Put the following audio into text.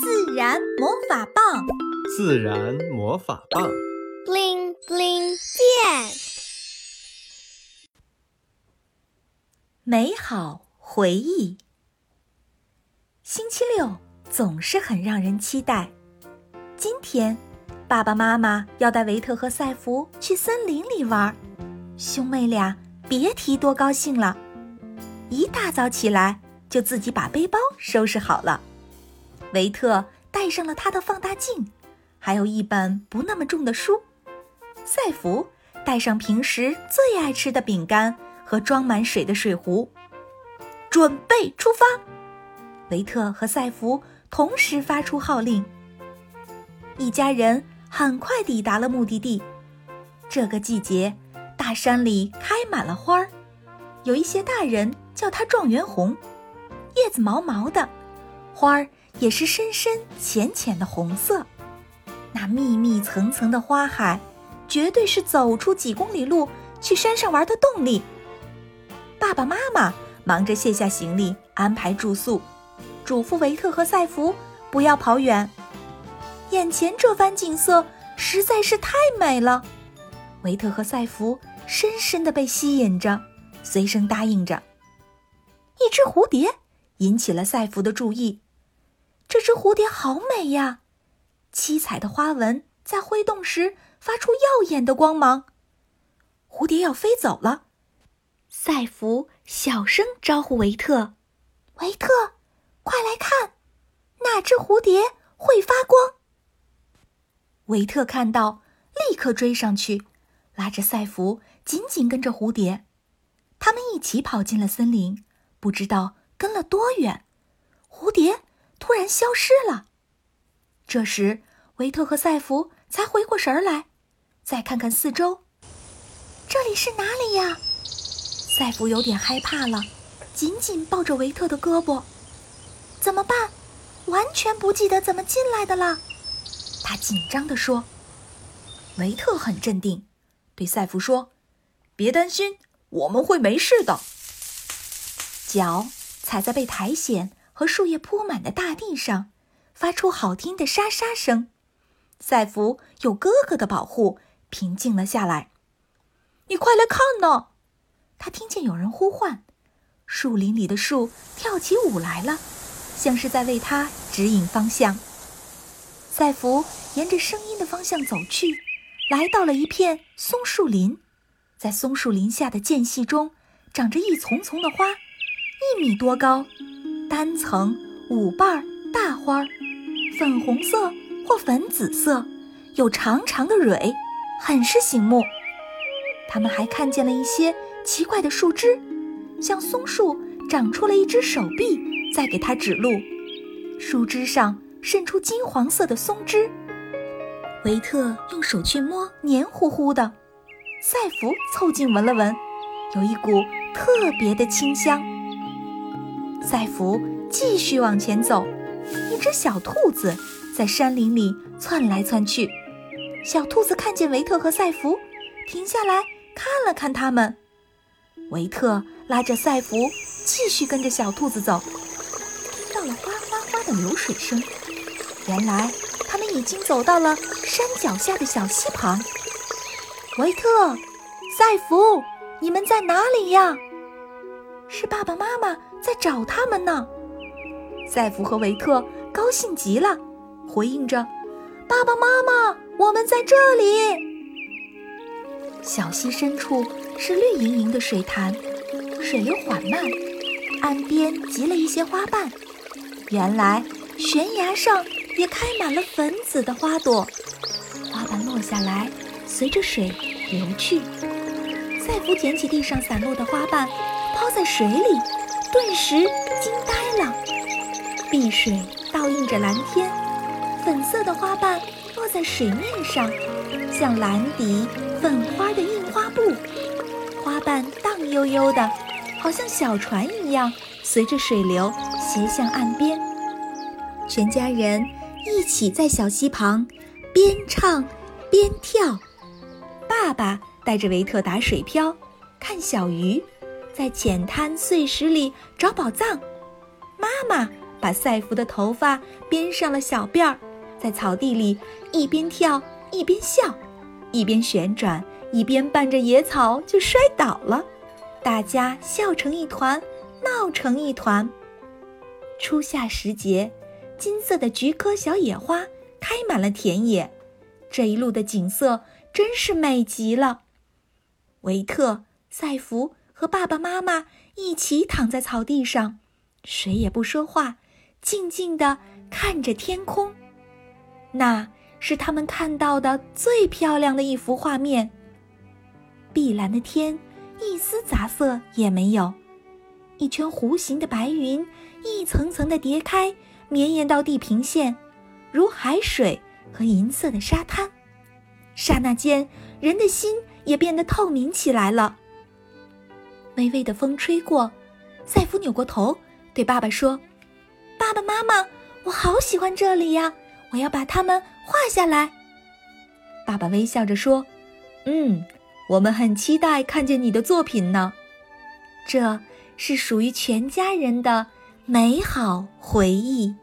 自然魔法棒，自然魔法棒，bling bling 变。美好回忆。星期六总是很让人期待。今天，爸爸妈妈要带维特和赛弗去森林里玩，兄妹俩别提多高兴了。一大早起来，就自己把背包收拾好了。维特带上了他的放大镜，还有一本不那么重的书。赛弗带上平时最爱吃的饼干和装满水的水壶，准备出发。维特和赛弗同时发出号令。一家人很快抵达了目的地。这个季节，大山里开满了花儿，有一些大人叫它状元红，叶子毛毛的，花儿。也是深深浅浅的红色，那密密层层的花海，绝对是走出几公里路去山上玩的动力。爸爸妈妈忙着卸下行李，安排住宿，嘱咐维特和赛弗不要跑远。眼前这番景色实在是太美了，维特和赛弗深深的被吸引着，随声答应着。一只蝴蝶引起了赛弗的注意。这只蝴蝶好美呀，七彩的花纹在挥动时发出耀眼的光芒。蝴蝶要飞走了，赛弗小声招呼维特：“维特，快来看，那只蝴蝶会发光。”维特看到，立刻追上去，拉着赛弗紧紧跟着蝴蝶。他们一起跑进了森林，不知道跟了多远，蝴蝶。突然消失了。这时，维特和赛弗才回过神来，再看看四周，这里是哪里呀？赛弗有点害怕了，紧紧抱着维特的胳膊。怎么办？完全不记得怎么进来的了。他紧张地说。维特很镇定，对赛弗说：“别担心，我们会没事的。”脚踩在被苔藓。和树叶铺满的大地上，发出好听的沙沙声。赛弗有哥哥的保护，平静了下来。你快来看呐！他听见有人呼唤，树林里的树跳起舞来了，像是在为他指引方向。赛弗沿着声音的方向走去，来到了一片松树林。在松树林下的间隙中，长着一丛丛的花，一米多高。单层五瓣大花，粉红色或粉紫色，有长长的蕊，很是醒目。他们还看见了一些奇怪的树枝，像松树长出了一只手臂，在给它指路。树枝上渗出金黄色的松枝。维特用手去摸，黏糊糊的。赛弗凑近闻了闻，有一股特别的清香。赛弗继续往前走，一只小兔子在山林里窜来窜去。小兔子看见维特和赛弗，停下来看了看他们。维特拉着赛弗继续跟着小兔子走，听到了哗哗哗的流水声。原来他们已经走到了山脚下的小溪旁。维特，赛弗，你们在哪里呀？是爸爸妈妈在找他们呢。赛弗和维特高兴极了，回应着：“爸爸妈妈，我们在这里。”小溪深处是绿莹莹的水潭，水流缓慢，岸边结了一些花瓣。原来悬崖上也开满了粉紫的花朵，花瓣落下来，随着水流去。赛弗捡起地上散落的花瓣。抛在水里，顿时惊呆了。碧水倒映着蓝天，粉色的花瓣落在水面上，像蓝底粉花的印花布。花瓣荡悠悠的，好像小船一样，随着水流斜向岸边。全家人一起在小溪旁边唱边跳。爸爸带着维特打水漂，看小鱼。在浅滩碎石里找宝藏，妈妈把赛弗的头发编上了小辫儿，在草地里一边跳一边笑，一边旋转一边伴着野草就摔倒了，大家笑成一团，闹成一团。初夏时节，金色的菊科小野花开满了田野，这一路的景色真是美极了。维特、赛弗和爸爸妈妈一起躺在草地上，谁也不说话，静静地看着天空。那是他们看到的最漂亮的一幅画面。碧蓝的天，一丝杂色也没有，一圈弧形的白云。一层层的叠开，绵延到地平线，如海水和银色的沙滩。刹那间，人的心也变得透明起来了。微微的风吹过，赛夫扭过头对爸爸说：“爸爸妈妈，我好喜欢这里呀！我要把它们画下来。”爸爸微笑着说：“嗯，我们很期待看见你的作品呢。这是属于全家人的。”美好回忆。